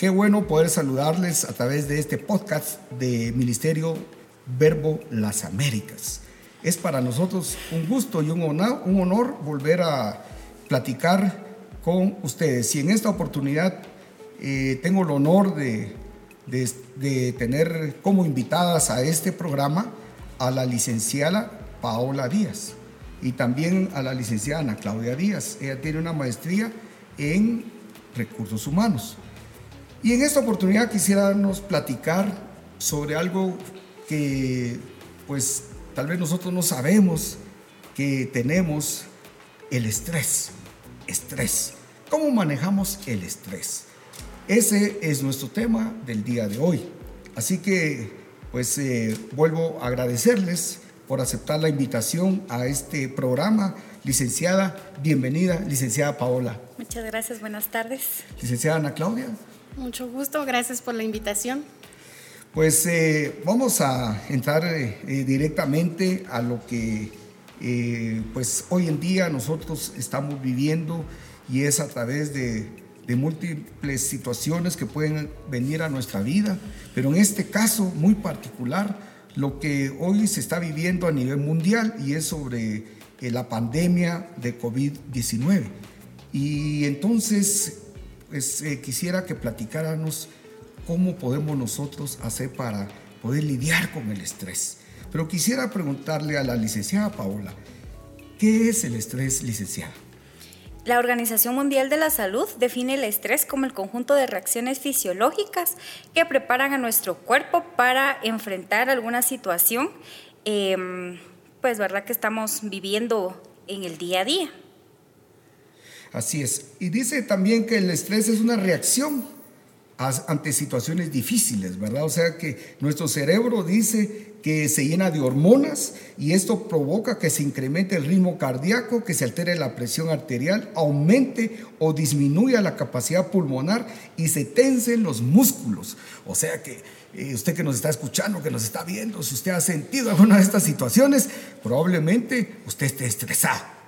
Qué bueno poder saludarles a través de este podcast de Ministerio Verbo Las Américas. Es para nosotros un gusto y un honor, un honor volver a platicar con ustedes. Y en esta oportunidad eh, tengo el honor de, de, tener como invitadas a este programa a la licenciada Paola Díaz y también a la licenciada Ana Claudia Díaz. Ella tiene una maestría en recursos humanos. Y en esta oportunidad quisiéramos platicar sobre algo que pues tal vez nosotros no sabemos que tenemos el estrés. Estrés. ¿Cómo manejamos el estrés? Ese es nuestro tema del día de hoy. Así que pues eh, vuelvo a agradecerles por aceptar la invitación a este programa. Licenciada, bienvenida, licenciada Paola. Muchas gracias, buenas tardes. Licenciada Ana Claudia. Mucho gusto, gracias por la invitación. Pues eh, vamos a entrar eh, eh, directamente a lo que pues hoy en día nosotros estamos viviendo y es a través de, de múltiples situaciones que pueden venir a nuestra vida, pero en este caso muy particular, lo que hoy se está viviendo a nivel mundial y es sobre la pandemia de COVID-19. Y entonces pues eh, quisiera que platicáramos cómo podemos nosotros hacer para poder lidiar con el estrés. Pero quisiera preguntarle a la licenciada Paola, ¿qué es el estrés, licenciada? La Organización Mundial de la Salud define el estrés como el conjunto de reacciones fisiológicas que preparan a nuestro cuerpo para enfrentar alguna situación, em, pues verdad que estamos viviendo en el día a día. Así es. Y dice también que el estrés es una reacción ante situaciones difíciles, ¿verdad? O sea que nuestro cerebro dice que se llena de hormonas y esto provoca que se incremente el ritmo cardíaco, que se altere la presión arterial, aumente o disminuya la capacidad pulmonar y se tensen los músculos. O sea que eh, usted que nos está escuchando, que nos está viendo, si usted ha sentido alguna de estas situaciones, probablemente usted esté estresado.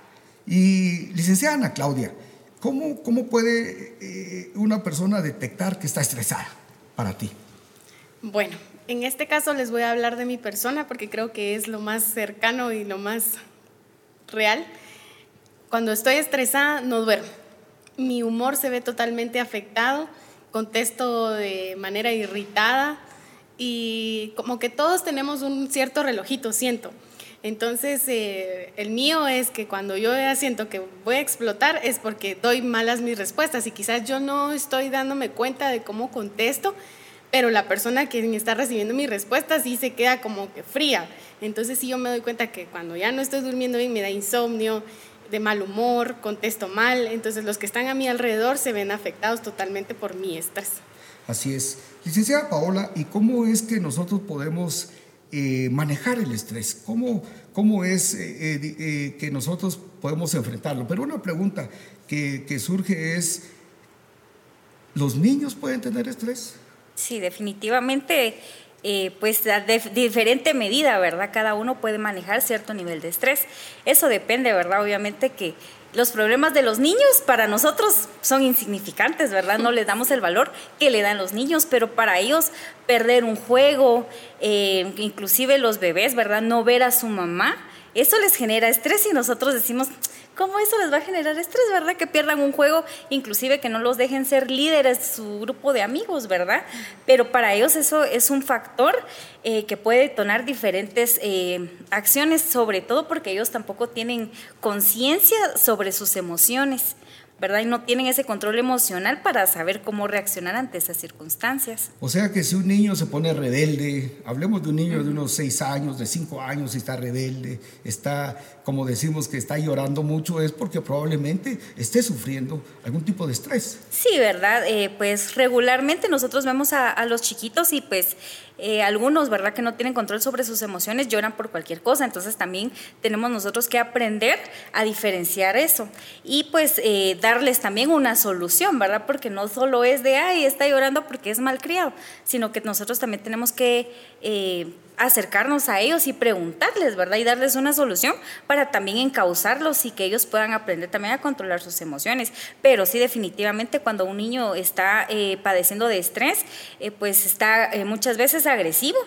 Y licenciada Ana Claudia, ¿cómo, cómo puede eh, una persona detectar que está estresada para ti? Bueno, en este caso les voy a hablar de mi persona porque creo que es lo más cercano y lo más real. Cuando estoy estresada no duermo. Mi humor se ve totalmente afectado, contesto de manera irritada y como que todos tenemos un cierto relojito, siento. Entonces, eh, el mío es que cuando yo siento que voy a explotar es porque doy malas mis respuestas y quizás yo no estoy dándome cuenta de cómo contesto, pero la persona que está recibiendo mi respuesta sí se queda como que fría. Entonces, sí yo me doy cuenta que cuando ya no estoy durmiendo bien me da insomnio, de mal humor, contesto mal, entonces los que están a mi alrededor se ven afectados totalmente por mi estrés. Así es. Licenciada Paola, ¿y cómo es que nosotros podemos eh, manejar el estrés, cómo, cómo es eh, eh, que nosotros podemos enfrentarlo. Pero una pregunta que, que surge es, ¿los niños pueden tener estrés? Sí, definitivamente, pues de diferente medida, ¿verdad? Cada uno puede manejar cierto nivel de estrés. Eso depende, ¿verdad? Obviamente que los problemas de los niños para nosotros son insignificantes, ¿verdad? No les damos el valor que le dan los niños, pero para ellos perder un juego, eh, inclusive los bebés, ¿verdad? No ver a su mamá, eso les genera estrés y nosotros decimos, ¿cómo eso les va a generar estrés, verdad? Que pierdan un juego, inclusive que no los dejen ser líderes de su grupo de amigos, ¿verdad? Pero para ellos eso es un factor eh, que puede detonar diferentes eh, acciones, sobre todo porque ellos tampoco tienen conciencia sobre sus emociones. ¿Verdad? Y no tienen ese control emocional para saber cómo reaccionar ante esas circunstancias. O sea que si un niño se pone rebelde, hablemos de un niño de unos seis años, de cinco años, y está rebelde, está, como decimos, que está llorando mucho, es porque probablemente esté sufriendo algún tipo de estrés. Sí, ¿verdad? Eh, pues regularmente nosotros vemos a, a los chiquitos y pues eh, algunos, ¿verdad?, que no tienen control sobre sus emociones, lloran por cualquier cosa. Entonces también tenemos nosotros que aprender a diferenciar eso y pues eh, dar darles también una solución, ¿verdad? Porque no solo es de, ay, está llorando porque es malcriado, sino que nosotros también tenemos que eh, acercarnos a ellos y preguntarles, ¿verdad? Y darles una solución para también encauzarlos y que ellos puedan aprender también a controlar sus emociones. Pero sí, definitivamente cuando un niño está eh, padeciendo de estrés, eh, pues está muchas veces agresivo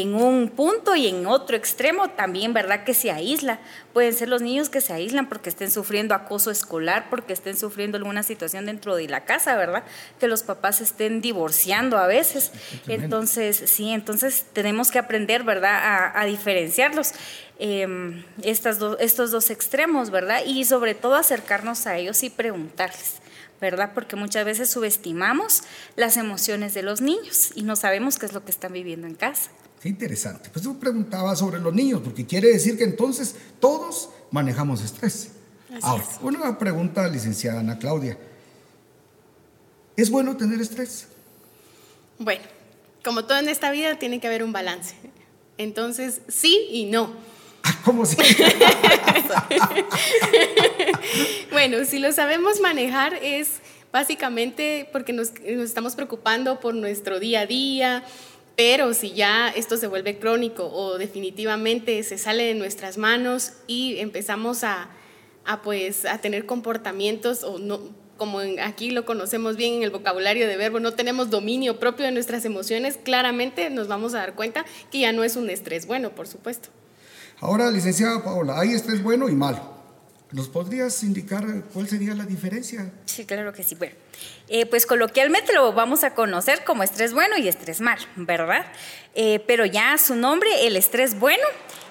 en un punto y en otro extremo también, ¿verdad? Que se aísla. Pueden ser los niños que se aíslan porque estén sufriendo acoso escolar, porque estén sufriendo alguna situación dentro de la casa, ¿verdad? Que los papás estén divorciando a veces. Entonces, sí, entonces tenemos que aprender, ¿verdad? A, diferenciarlos. Em, estas estos dos extremos, ¿verdad? Y sobre todo acercarnos a ellos y preguntarles. ¿verdad? Porque muchas veces subestimamos las emociones de los niños y no sabemos qué es lo que están viviendo en casa. Qué interesante. Pues yo preguntaba sobre los niños, porque quiere decir que entonces todos manejamos estrés. Ahora, una pregunta, licenciada Ana Claudia. ¿Es bueno tener estrés? Bueno, como todo en esta vida, tiene que haber un balance. Entonces, sí y no. ¿Cómo si? bueno, si lo sabemos manejar es básicamente porque nos, nos estamos preocupando por nuestro día a día, pero si ya esto se vuelve crónico o definitivamente se sale de nuestras manos y empezamos a, pues, a tener comportamientos o no, como aquí lo conocemos bien en el vocabulario de verbo, no tenemos dominio propio de nuestras emociones, claramente nos vamos a dar cuenta que ya no es un estrés bueno, por supuesto. Ahora, licenciada Paola, hay estrés bueno y malo. ¿Nos podrías indicar cuál sería la diferencia? Sí, claro que sí. Bueno, eh, pues coloquialmente lo vamos a conocer como estrés bueno y estrés mal, ¿verdad? Eh, pero ya su nombre, el estrés bueno,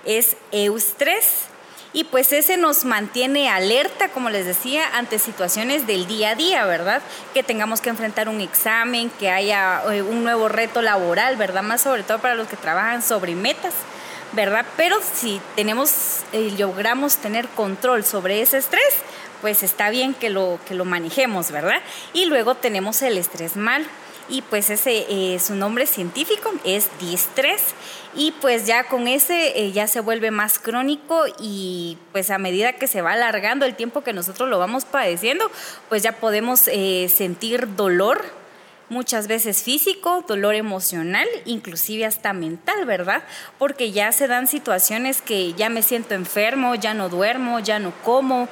es eustrés. Y pues ese nos mantiene alerta, como les decía, ante situaciones del día a día, ¿verdad? Que tengamos que enfrentar un examen, que haya eh, un nuevo reto laboral, ¿verdad? Más sobre todo para los que trabajan sobre metas. ¿Verdad? Pero si tenemos, eh, logramos tener control sobre ese estrés, pues está bien que lo, que lo manejemos, ¿verdad? Y luego tenemos el estrés mal. Y pues ese, eh, su nombre científico es distrés. Y pues ya con ese eh, ya se vuelve más crónico y pues a medida que se va alargando el tiempo que nosotros lo vamos padeciendo, pues ya podemos sentir dolor muchas veces físico, dolor emocional, inclusive hasta mental, ¿verdad? Porque ya se dan situaciones que ya me siento enfermo, ya no duermo, ya no como,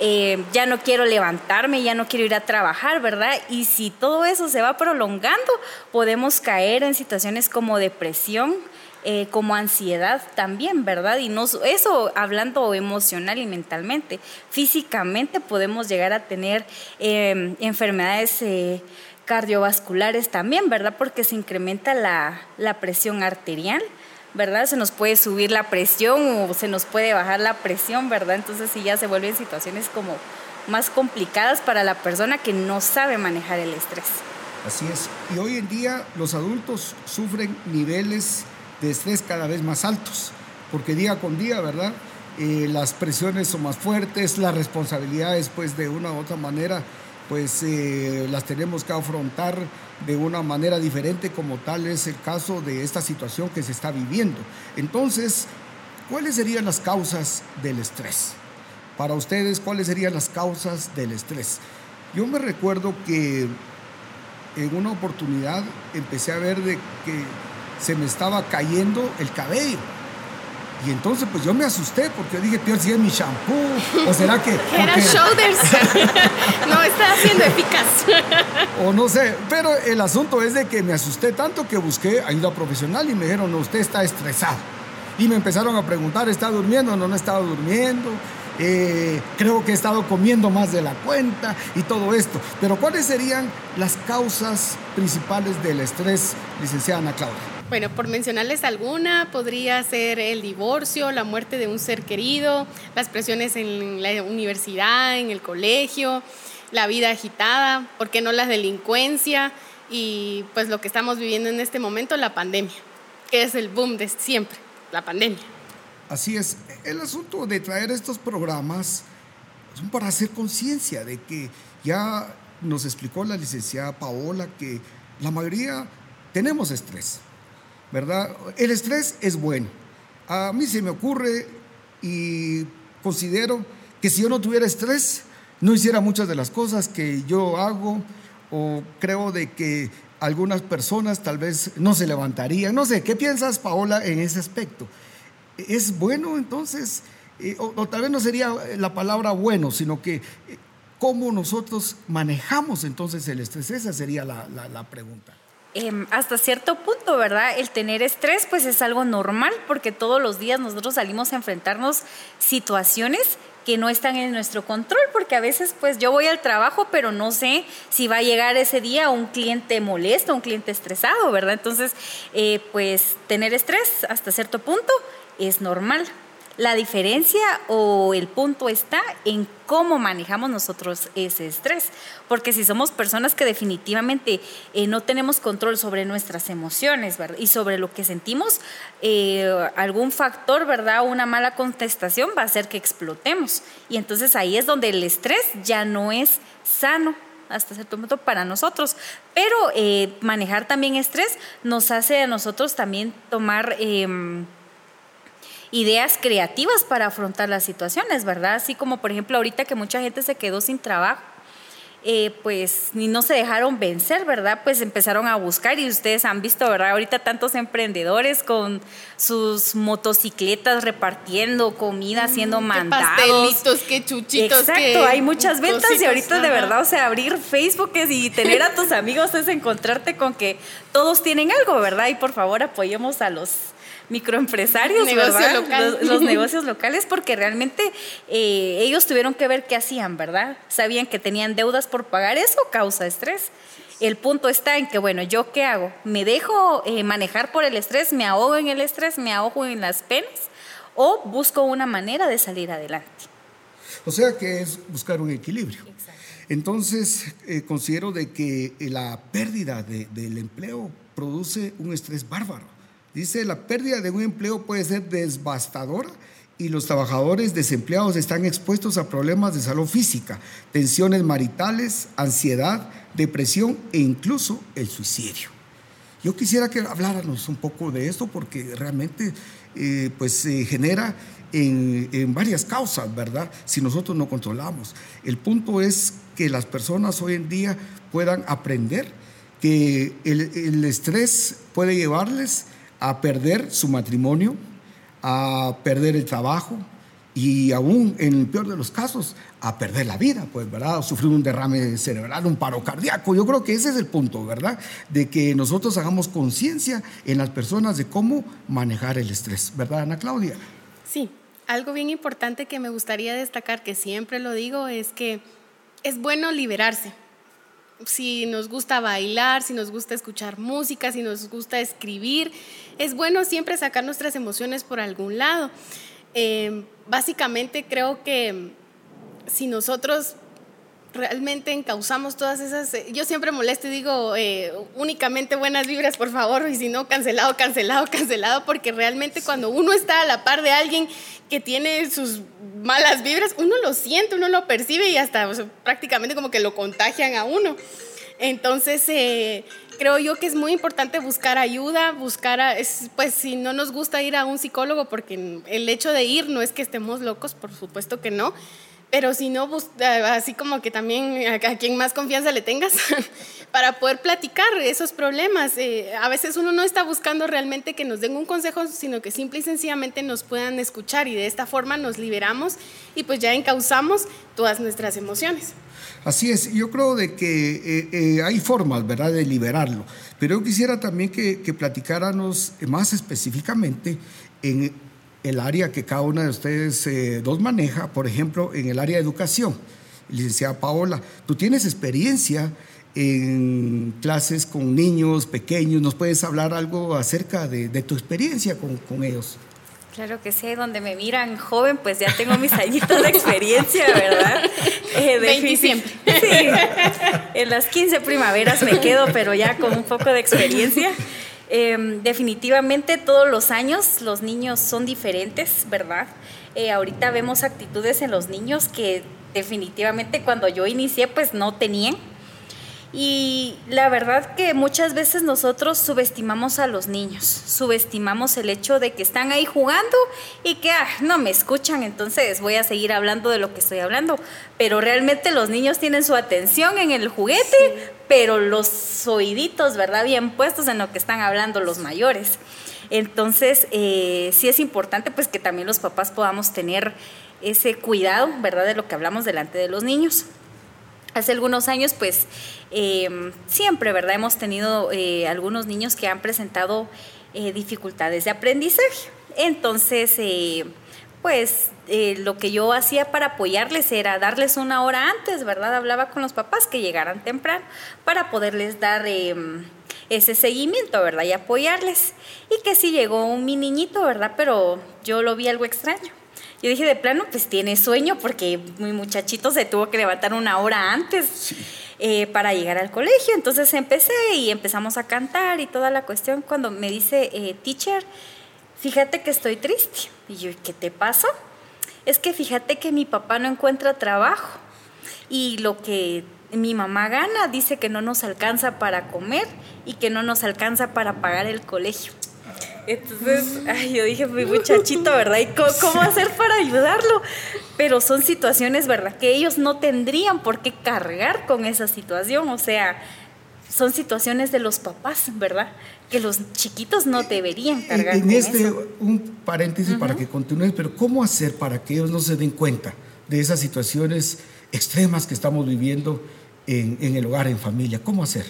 eh, ya no quiero levantarme, ya no quiero ir a trabajar, ¿verdad? Y si todo eso se va prolongando, podemos caer en situaciones como depresión, eh, como ansiedad también, ¿verdad? Y no, eso hablando emocional y mentalmente. Físicamente podemos llegar a tener eh, enfermedades cardiovasculares también, ¿verdad? Porque se incrementa la, presión arterial, ¿verdad? Se nos puede subir la presión o se nos puede bajar la presión, ¿verdad? Entonces sí ya se vuelven situaciones como más complicadas para la persona que no sabe manejar el estrés. Así es. Y hoy en día los adultos sufren niveles de estrés cada vez más altos, porque día con día, ¿verdad? Eh, las presiones son más fuertes, las responsabilidades, pues de una u otra manera, pues eh, las tenemos que afrontar de una manera diferente como tal es el caso de esta situación que se está viviendo. Entonces, ¿cuáles serían las causas del estrés? Para ustedes, ¿cuáles serían las causas del estrés? Yo me recuerdo que en una oportunidad empecé a ver de que se me estaba cayendo el cabello y entonces pues yo me asusté porque dije, peor si es mi shampoo, o será que... Era shoulders. no, está haciendo eficaz. o no sé, pero el asunto es de que me asusté tanto que busqué ayuda profesional y me dijeron, no, usted está estresado. Y me empezaron a preguntar, ¿está durmiendo? No, no he estado durmiendo. Eh, creo que he estado comiendo más de la cuenta y todo esto. Pero ¿cuáles serían las causas principales del estrés, licenciada Ana Claudia? Bueno, por mencionarles alguna, podría ser el divorcio, la muerte de un ser querido, las presiones en la universidad, en el colegio, la vida agitada, ¿por qué no la delincuencia? Y pues lo que estamos viviendo en este momento, la pandemia, que es el boom de siempre, la pandemia. Así es, el asunto de traer estos programas son para hacer conciencia de que ya nos explicó la licenciada Paola que la mayoría tenemos estrés ¿verdad? El estrés es bueno. A mí se me ocurre y considero que si yo no tuviera estrés, no hiciera muchas de las cosas que yo hago o creo de que algunas personas tal vez no se levantarían. No sé, ¿qué piensas, Paola, en ese aspecto? ¿Es bueno entonces? Eh, o, tal vez no sería la palabra bueno, sino que eh, cómo nosotros manejamos entonces el estrés. Esa sería la, la pregunta. Em, hasta cierto punto, ¿verdad? El tener estrés pues es algo normal porque todos los días nosotros salimos a enfrentarnos situaciones que no están en nuestro control, porque a veces pues yo voy al trabajo, pero no sé si va a llegar ese día un cliente molesto, un cliente estresado, ¿verdad? Entonces, eh, pues tener estrés hasta cierto punto es normal. La diferencia o el punto está en cómo manejamos nosotros ese estrés. Porque si somos personas que definitivamente eh, no tenemos control sobre nuestras emociones y sobre lo que sentimos, eh, algún factor, ¿verdad? Una mala contestación va a hacer que explotemos. Y entonces ahí es donde el estrés ya no es sano hasta cierto punto para nosotros. Pero eh, manejar también estrés nos hace a nosotros también tomar em, ideas creativas para afrontar las situaciones, ¿verdad? Así como por ejemplo ahorita que mucha gente se quedó sin trabajo. Eh, pues ni no se dejaron vencer, ¿verdad? Pues empezaron a buscar y ustedes han visto, ¿verdad? Ahorita tantos emprendedores con sus motocicletas repartiendo comida, haciendo mm, mandados. Qué pastelitos, qué chuchitos. Exacto, hay muchas ventas y ahorita de verdad, o sea, abrir Facebook y tener a tus amigos es encontrarte con que todos tienen algo, ¿verdad? Y por favor apoyemos a los microempresarios, ¿verdad? Los, negocios locales, porque realmente eh, ellos tuvieron que ver qué hacían, ¿verdad? Sabían que tenían deudas por pagar, eso causa estrés. El punto está en que, bueno, ¿yo qué hago? ¿Me dejo eh, manejar por el estrés? ¿Me ahogo en el estrés? ¿Me ahogo en las penas? ¿O busco una manera de salir adelante? O sea que es buscar un equilibrio. Entonces, eh, considero de que la pérdida del empleo produce un estrés bárbaro. Dice, la pérdida de un empleo puede ser devastadora y los trabajadores desempleados están expuestos a problemas de salud física, tensiones maritales, ansiedad, depresión e incluso el suicidio. Yo quisiera que habláramos un poco de esto porque realmente eh, pues se genera en, varias causas, ¿verdad? Si nosotros no controlamos. El punto es que las personas hoy en día puedan aprender que el, el estrés puede llevarles a perder su matrimonio, a perder el trabajo y aún en el peor de los casos a perder la vida, pues, ¿verdad? A sufrir un derrame cerebral, un paro cardíaco. Yo creo que ese es el punto, ¿verdad? De que nosotros hagamos conciencia en las personas de cómo manejar el estrés, ¿verdad, Ana Claudia? Sí, algo bien importante que me gustaría destacar, que siempre lo digo, es que es bueno liberarse si nos gusta bailar, si nos gusta escuchar música, si nos gusta escribir, es bueno siempre sacar nuestras emociones por algún lado. Eh, básicamente creo que si nosotros realmente encauzamos todas esas, eh, yo siempre molesto y digo eh, únicamente buenas vibras, por favor, y si no, cancelado, cancelado, cancelado, porque realmente cuando uno está a la par de alguien que tiene sus malas vibras, uno lo siente, uno lo percibe y hasta prácticamente como que lo contagian a uno. Entonces, eh, creo yo que es muy importante buscar ayuda, buscar, pues si no nos gusta ir a un psicólogo, porque el hecho de ir no es que estemos locos, por supuesto que no, pero si no, así como que también a, quien más confianza le tengas para poder platicar esos problemas. Eh, a veces uno no está buscando realmente que nos den un consejo, sino que simple y sencillamente nos puedan escuchar y de esta forma nos liberamos y pues ya encauzamos todas nuestras emociones. Así es, yo creo de que eh, eh, hay formas, ¿verdad?, de liberarlo, pero yo quisiera también que, que platicáramos más específicamente en el área que cada una de ustedes eh, dos maneja, por ejemplo, en el área de educación. Licenciada Paola, tú tienes experiencia en clases con niños pequeños, ¿nos puedes hablar algo acerca de, tu experiencia con, con, ellos? Claro que sí, donde me miran joven, pues ya tengo mis añitos de experiencia, ¿verdad? Eh, de siempre. Sí, en las 15 primaveras me quedo, pero ya con un poco de experiencia. Em, definitivamente todos los años los niños son diferentes, ¿verdad? Eh, ahorita vemos actitudes en los niños que definitivamente cuando yo inicié pues no tenían. Y la verdad que muchas veces nosotros subestimamos a los niños, subestimamos el hecho de que están ahí jugando y que ah, no me escuchan, entonces voy a seguir hablando de lo que estoy hablando. Pero realmente los niños tienen su atención en el juguete, pero los oíditos, ¿verdad? Bien puestos en lo que están hablando los mayores. Entonces, eh, sí es importante pues que también los papás podamos tener ese cuidado, ¿verdad? De lo que hablamos delante de los niños. Hace algunos años, pues, eh, siempre, ¿verdad? Hemos tenido eh, algunos niños que han presentado eh, dificultades de aprendizaje. Entonces, pues, lo que yo hacía para apoyarles era darles una hora antes, ¿verdad? Hablaba con los papás que llegaran temprano para poderles dar ese seguimiento, ¿verdad? Y apoyarles. Y que sí llegó un mi niñito, ¿verdad? Pero yo lo vi algo extraño yo dije, de plano, pues tiene sueño porque mi muchachito se tuvo que levantar una hora antes eh, para llegar al colegio. Entonces empecé y empezamos a cantar y toda la cuestión. Cuando me dice, eh, teacher, fíjate que estoy triste. Y yo, ¿qué te pasa? Es que fíjate que mi papá no encuentra trabajo y lo que mi mamá gana dice que no nos alcanza para comer y que no nos alcanza para pagar el colegio. Entonces, ay, yo dije, mi muchachito, ¿verdad? ¿Y cómo, hacer para ayudarlo? Pero son situaciones, ¿verdad? Que ellos no tendrían por qué cargar con esa situación. O sea, son situaciones de los papás, ¿verdad? Que los chiquitos no deberían cargar en, en este, un paréntesis para que continúes, pero ¿cómo hacer para que ellos no se den cuenta de esas situaciones extremas que estamos viviendo en, en el hogar, en familia? ¿Cómo hacer?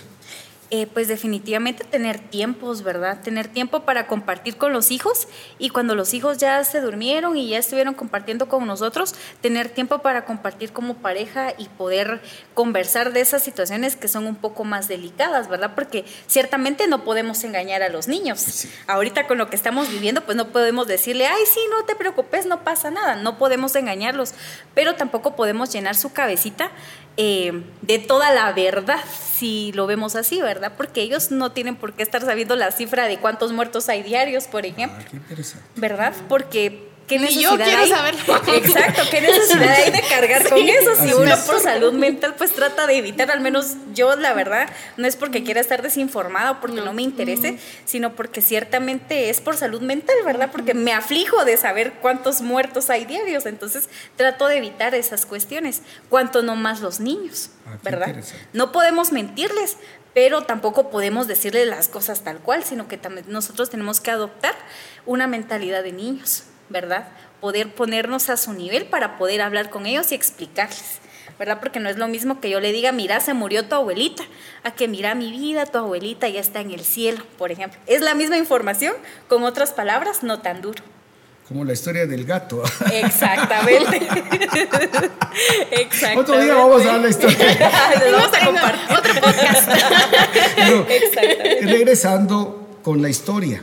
Eh, pues definitivamente tener tiempos, ¿verdad? Tener tiempo para compartir con los hijos y cuando los hijos ya se durmieron y ya estuvieron compartiendo con nosotros, tener tiempo para compartir como pareja y poder conversar de esas situaciones que son un poco más delicadas, ¿verdad? Porque ciertamente no podemos engañar a los niños. Ahorita con lo que estamos viviendo, pues no podemos decirle, ay, sí, no te preocupes, no pasa nada, no podemos engañarlos, pero tampoco podemos llenar su cabecita eh, de toda la verdad, si lo vemos así, ¿verdad? Porque ellos no tienen por qué estar sabiendo la cifra de cuántos muertos hay diarios, por ejemplo. Ah, ¿Verdad? Porque ¿Qué necesidad yo quiero saberlo. Exacto, ¿qué necesidad hay de cargar con eso? Si uno por salud mental pues trata de evitar, al menos yo la verdad, no es porque quiera estar desinformada o porque no, me interese, sino porque ciertamente es por salud mental, ¿verdad? Porque me aflijo de saber cuántos muertos hay diarios, entonces trato de evitar esas cuestiones, cuanto no más los niños, ah, ¿verdad? No podemos mentirles, pero tampoco podemos decirles las cosas tal cual, sino que también nosotros tenemos que adoptar una mentalidad de niños. ¿Verdad? Poder ponernos a su nivel para poder hablar con ellos y explicarles. ¿verdad? Porque no es lo mismo que yo le diga, mira, se murió tu abuelita, a que mira mi vida, tu abuelita ya está en el cielo, por ejemplo. Es la misma información, con otras palabras, no tan duro. Como la historia del gato. Exactamente. Exactamente. Otro día vamos a dar la historia. vamos a compartir. Otro podcast. Exactamente. Regresando con la historia.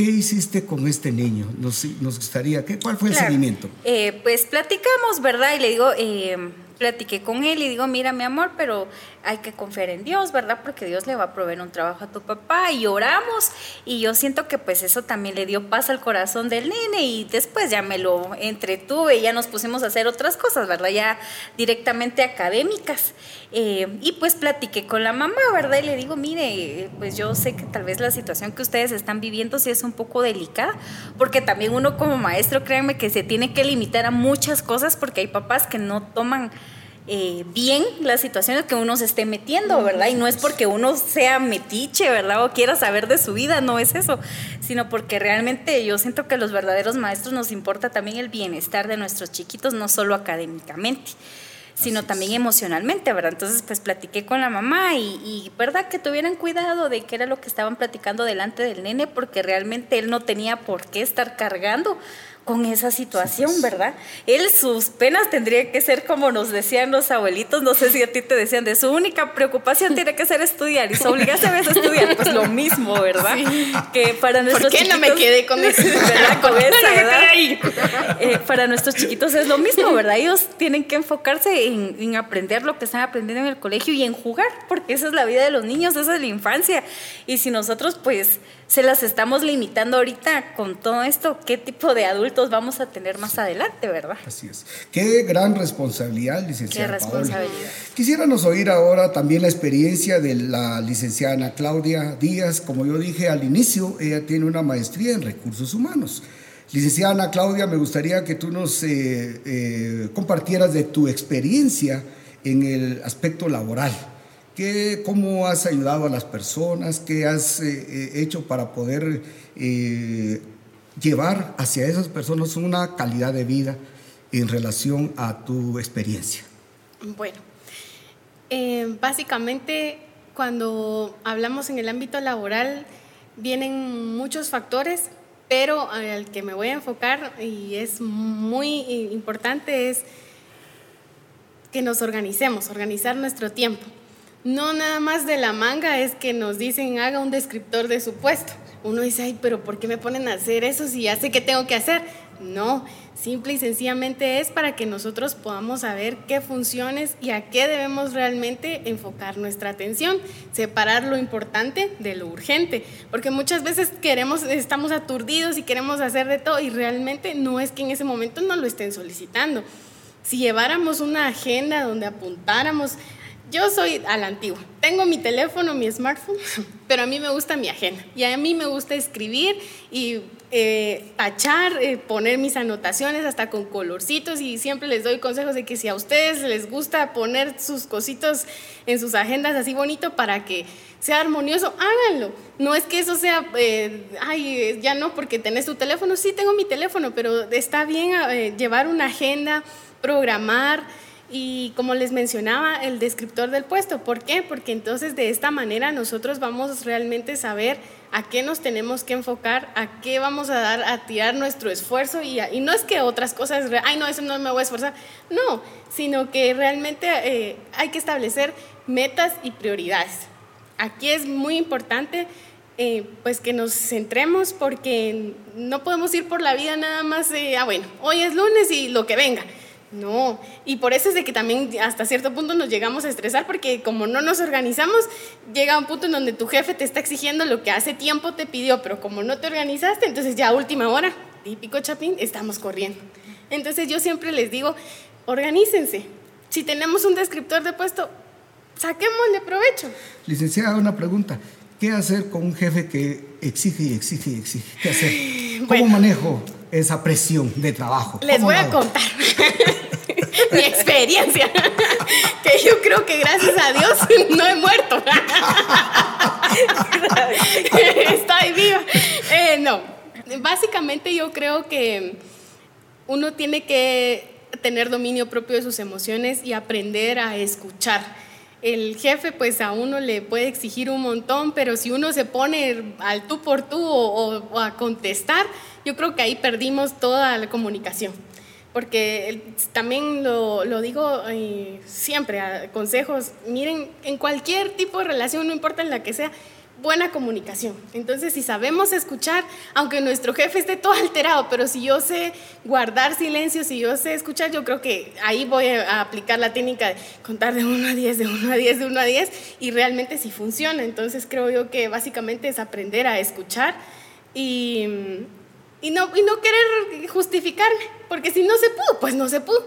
¿Qué hiciste con este niño? Nos, nos gustaría, ¿qué, ¿cuál fue el seguimiento? Eh, pues platicamos, ¿verdad? Y le digo, eh, platiqué con él y digo, mira mi amor, pero hay que confiar en Dios, ¿verdad? Porque Dios le va a proveer un trabajo a tu papá y oramos y yo siento que pues eso también le dio paz al corazón del nene y después ya me lo entretuve y ya nos pusimos a hacer otras cosas, ¿verdad? Ya directamente académicas. Eh, y pues platiqué con la mamá, ¿verdad? Y le digo, mire, pues yo sé que tal vez la situación que ustedes están viviendo sí es un poco delicada, porque también uno como maestro, créanme que se tiene que limitar a muchas cosas porque hay papás que no toman eh, bien las situaciones que uno se esté metiendo, ¿verdad? Y no es porque uno sea metiche, ¿verdad? O quiera saber de su vida, no es eso, sino porque realmente yo siento que a los verdaderos maestros nos importa también el bienestar de nuestros chiquitos, no solo académicamente sino también emocionalmente, ¿verdad? Entonces, pues platiqué con la mamá y, y, ¿verdad? Que tuvieran cuidado de qué era lo que estaban platicando delante del nene, porque realmente él no tenía por qué estar cargando con esa situación, ¿verdad? Él sus penas tendría que ser como nos decían los abuelitos, no sé si a ti te decían, de su única preocupación tiene que ser estudiar y su obligación es estudiar, pues lo mismo, ¿verdad? Que para nuestros ¿Por qué no me quedé con eso? Eh, para nuestros chiquitos es lo mismo, ¿verdad? Ellos tienen que enfocarse en, en aprender lo que están aprendiendo en el colegio y en jugar, porque esa es la vida de los niños, esa es la infancia. Y si nosotros pues se las estamos limitando ahorita con todo esto, ¿qué tipo de adultos vamos a tener más adelante, verdad? Así es. Qué gran responsabilidad, licenciada. Qué responsabilidad. Quisiéramos oír ahora también la experiencia de la licenciada Claudia Díaz. Como yo dije al inicio, ella tiene una maestría en recursos humanos. Licenciada Ana Claudia, me gustaría que tú nos eh, eh, compartieras de tu experiencia en el aspecto laboral. ¿Qué, ¿Cómo has ayudado a las personas? ¿Qué has eh, hecho para poder llevar hacia esas personas una calidad de vida en relación a tu experiencia? Bueno, básicamente cuando hablamos en el ámbito laboral vienen muchos factores pero al que me voy a enfocar y es muy importante es que nos organicemos, organizar nuestro tiempo. No nada más de la manga es que nos dicen haga un descriptor de su puesto. Uno dice, ay, pero ¿por qué me ponen a hacer eso si ya sé qué tengo que hacer? No, simple y sencillamente es para que nosotros podamos saber qué funciones y a qué debemos realmente enfocar nuestra atención, separar lo importante de lo urgente, porque muchas veces queremos, estamos aturdidos y queremos hacer de todo y realmente no es que en ese momento no lo estén solicitando. Si lleváramos una agenda donde apuntáramos yo soy a la antigua. Tengo mi teléfono, mi smartphone, pero a mí me gusta mi agenda. Y a mí me gusta escribir y eh, tachar, eh, poner mis anotaciones hasta con colorcitos y siempre les doy consejos de que si a ustedes les gusta poner sus cositos en sus agendas así bonito para que sea armonioso, háganlo. No es que eso sea, eh, ay, ya no, porque tenés tu teléfono. Sí, tengo mi teléfono, pero está bien llevar una agenda, programar y como les mencionaba, el descriptor del puesto. ¿Por qué? Porque entonces de esta manera nosotros vamos realmente a saber a qué nos tenemos que enfocar, a qué vamos a dar, a tirar nuestro esfuerzo y, no es que otras cosas, ay no, eso no me voy a esforzar, no, sino que realmente eh, hay que establecer metas y prioridades. Aquí es muy importante eh, pues que nos centremos porque no podemos ir por la vida nada más, ah bueno, hoy es lunes y lo que venga no, y por eso es de que también hasta cierto punto nos llegamos a estresar porque como no nos organizamos, llega un punto en donde tu jefe te está exigiendo lo que hace tiempo te pidió, pero como no te organizaste, entonces ya a última hora, típico chapín, estamos corriendo. Entonces yo siempre les digo, organícense. Si tenemos un descriptor de puesto, saquémosle provecho. Licenciada, una pregunta. ¿Qué hacer con un jefe que exige y exige y exige? ¿Qué hacer? ¿Cómo manejo esa presión de trabajo? Les voy a contar. mi experiencia, que yo creo que gracias a Dios no he muerto. Estoy viva. Eh, no, básicamente yo creo que uno tiene que tener dominio propio de sus emociones y aprender a escuchar. El jefe pues a uno le puede exigir un montón, pero si uno se pone al tú por tú o a contestar, yo creo que ahí perdimos toda la comunicación. Porque también lo, digo eh, siempre, consejos, miren, en cualquier tipo de relación, no importa en la que sea, buena comunicación. Entonces, si sabemos escuchar, aunque nuestro jefe esté todo alterado, pero si yo sé guardar silencio, si yo sé escuchar, yo creo que ahí voy a aplicar la técnica de contar de 1 a 10, de 1 a 10, de 1 a 10, y realmente sí funciona. Entonces, creo yo que básicamente es aprender a escuchar y y no, y no querer justificarme, porque si no se pudo, pues no se pudo.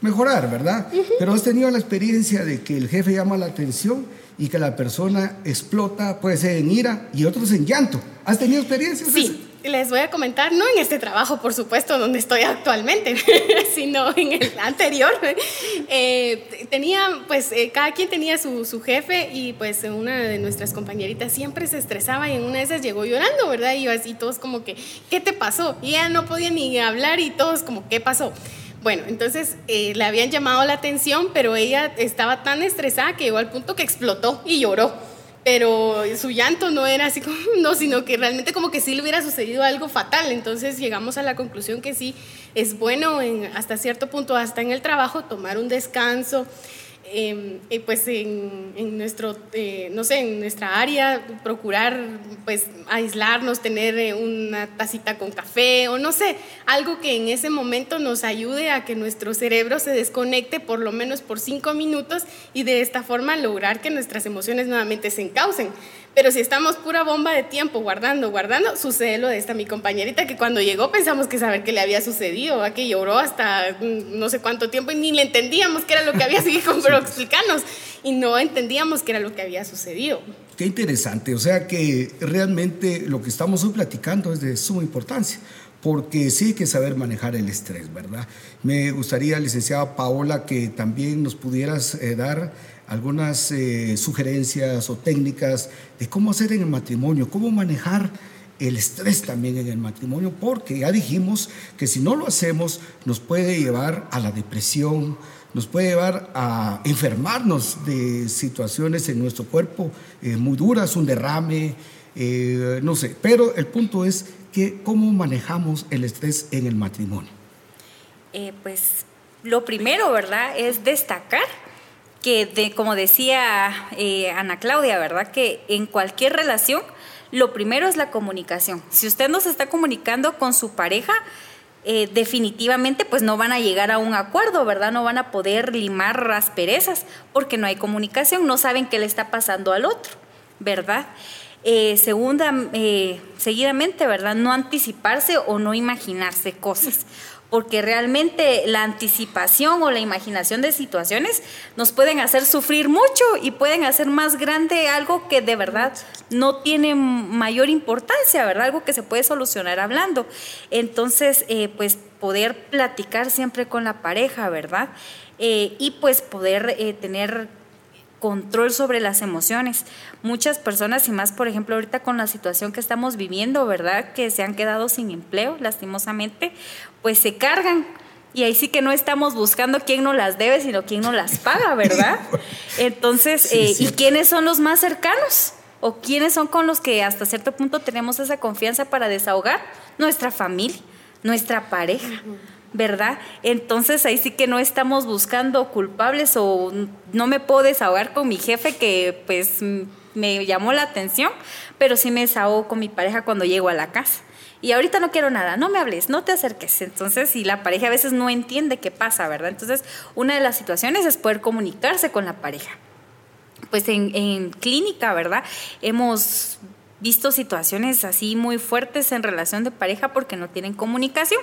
Mejorar, ¿verdad? Pero has tenido la experiencia de que el jefe llama la atención y que la persona explota, puede ser en ira y otros en llanto. ¿Has tenido experiencias? Sí, les voy a comentar, no en este trabajo, por supuesto, donde estoy actualmente, sino en el anterior. Eh, tenía, pues, eh, cada quien tenía su, su, jefe y pues una de nuestras compañeritas siempre se estresaba y en una de esas llegó llorando, ¿verdad? Y así todos como que, ¿qué te pasó? Y ella no podía ni hablar y todos como, ¿qué pasó? Bueno, entonces eh, le habían llamado la atención, pero ella estaba tan estresada que llegó al punto que explotó y lloró. Pero su llanto no era así como, no, sino que realmente como que sí le hubiera sucedido algo fatal. Entonces llegamos a la conclusión que sí es bueno en, hasta cierto punto, hasta en el trabajo, tomar un descanso, Em, pues en, nuestro, eh, no sé, en nuestra área, procurar pues aislarnos, tener eh, una tacita con café o no sé, algo que en ese momento nos ayude a que nuestro cerebro se desconecte por lo menos por cinco minutos y de esta forma lograr que nuestras emociones nuevamente se encaucen. Pero si estamos pura bomba de tiempo guardando, guardando, sucede lo de esta mi compañerita que cuando llegó pensamos que saber qué le había sucedido, que lloró hasta mm, no sé cuánto tiempo y ni le entendíamos qué era lo que había seguido, pero y no entendíamos qué era lo que había sucedido. Qué interesante, o sea que realmente lo que estamos hoy platicando es de suma importancia porque sí hay que saber manejar el estrés, ¿verdad? Me gustaría, licenciada Paola, que también nos pudieras eh, dar algunas eh, sugerencias o técnicas de cómo hacer en el matrimonio, cómo manejar el estrés también en el matrimonio, porque ya dijimos que si no lo hacemos nos puede llevar a la depresión, nos puede llevar a enfermarnos de situaciones en nuestro cuerpo eh, muy duras, un derrame, no sé, pero el punto es que cómo manejamos el estrés en el matrimonio. Eh, pues lo primero, ¿verdad? Es destacar que, de, como decía eh, Ana Claudia, ¿verdad? Que en cualquier relación, lo primero es la comunicación. Si usted no se está comunicando con su pareja, eh, definitivamente pues no van a llegar a un acuerdo, ¿verdad? No van a poder limar asperezas porque no hay comunicación, no saben qué le está pasando al otro, ¿verdad? Eh, segunda, eh, seguidamente, ¿verdad? No anticiparse o no imaginarse cosas, porque realmente la anticipación o la imaginación de situaciones nos pueden hacer sufrir mucho y pueden hacer más grande algo que de verdad no tiene mayor importancia, ¿verdad? Algo que se puede solucionar hablando. Entonces, eh, pues poder platicar siempre con la pareja, ¿verdad? y pues poder tener control sobre las emociones. Muchas personas, y más por ejemplo ahorita con la situación que estamos viviendo, ¿verdad? Que se han quedado sin empleo, lastimosamente, pues se cargan. Y ahí sí que no estamos buscando quién nos las debe, sino quién nos las paga, ¿verdad? Entonces, eh, ¿y quiénes son los más cercanos? ¿O quiénes son con los que hasta cierto punto tenemos esa confianza para desahogar? Nuestra familia, nuestra pareja. ¿Verdad? Entonces ahí sí que no estamos buscando culpables o no me puedo desahogar con mi jefe que pues me llamó la atención, pero sí me desahogo con mi pareja cuando llego a la casa. Y ahorita no quiero nada, no me hables, no te acerques. Entonces, y la pareja a veces no entiende qué pasa, ¿verdad? Entonces, una de las situaciones es poder comunicarse con la pareja. Pues en, en clínica, ¿verdad? Hemos visto situaciones así muy fuertes en relación de pareja porque no tienen comunicación.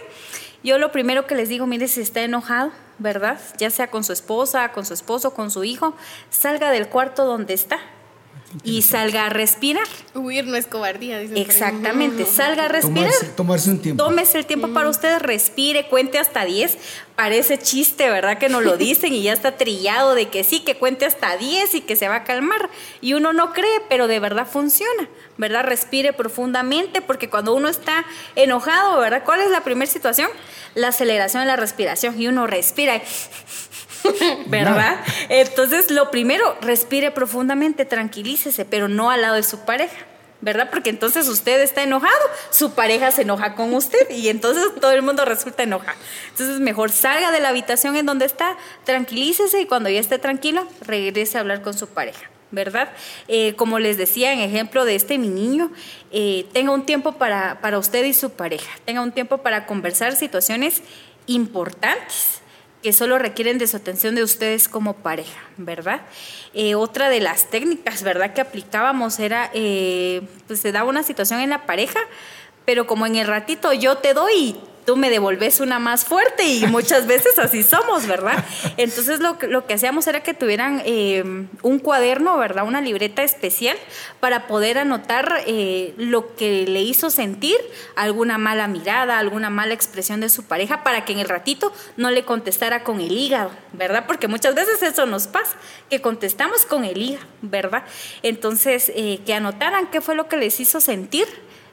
Yo lo primero que les digo, mire, si está enojado, ¿verdad? Ya sea con su esposa, con su esposo, con su hijo, salga del cuarto donde está y salga a respirar. Huir no es cobardía, dicen. Exactamente, salga a respirar. Tomarse, un tiempo. Tómese el tiempo para usted, respire, cuente hasta 10. Parece chiste, ¿verdad? Que no lo dicen y ya está trillado de que sí, que cuente hasta 10 y que se va a calmar. Y uno no cree, pero de verdad funciona, ¿verdad? Respire profundamente porque cuando uno está enojado, ¿verdad? ¿Cuál es la primera situación? La aceleración de la respiración y uno respira. ¿verdad? Entonces, lo primero, respire profundamente, tranquilícese, pero no al lado de su pareja. ¿verdad? Porque entonces usted está enojado, su pareja se enoja con usted y entonces todo el mundo resulta enojado. Entonces mejor salga de la habitación en donde está, tranquilícese y cuando ya esté tranquilo, regrese a hablar con su pareja. ¿Verdad? Eh, como les decía en ejemplo de este mi niño, eh, tenga un tiempo para, para usted y su pareja, tenga un tiempo para conversar situaciones importantes que solo requieren de su atención de ustedes como pareja, ¿verdad? Eh, otra de las técnicas, ¿verdad? Que aplicábamos era, eh, pues se daba una situación en la pareja, pero como en el ratito yo te doy tú me devolves una más fuerte y muchas veces así somos, ¿verdad? Entonces lo, lo que hacíamos era que tuvieran eh, un cuaderno, ¿verdad? Una libreta especial para poder anotar eh, lo que le hizo sentir alguna mala mirada, alguna mala expresión de su pareja para que en el ratito no le contestara con el hígado, ¿verdad? Porque muchas veces eso nos pasa, que contestamos con el hígado, ¿verdad? Entonces, eh, que anotaran qué fue lo que les hizo sentir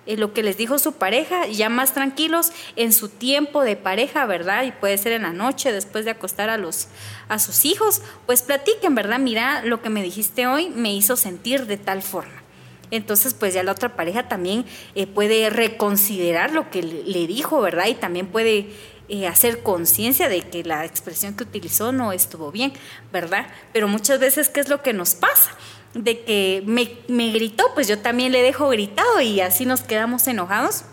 eh, lo que les dijo su pareja, ya más tranquilos en su tiempo de pareja, ¿verdad? Y puede ser en la noche, después de acostar a, los, a sus hijos, pues platiquen, ¿verdad? Mira, lo que me dijiste hoy me hizo sentir de tal forma. Entonces, pues ya la otra pareja también eh, puede reconsiderar lo que le, dijo, ¿verdad? Y también puede eh, hacer conciencia de que la expresión que utilizó no estuvo bien, ¿verdad? Pero muchas veces, ¿qué es lo que nos pasa? De que me, gritó, pues yo también le dejo gritado y así nos quedamos enojados.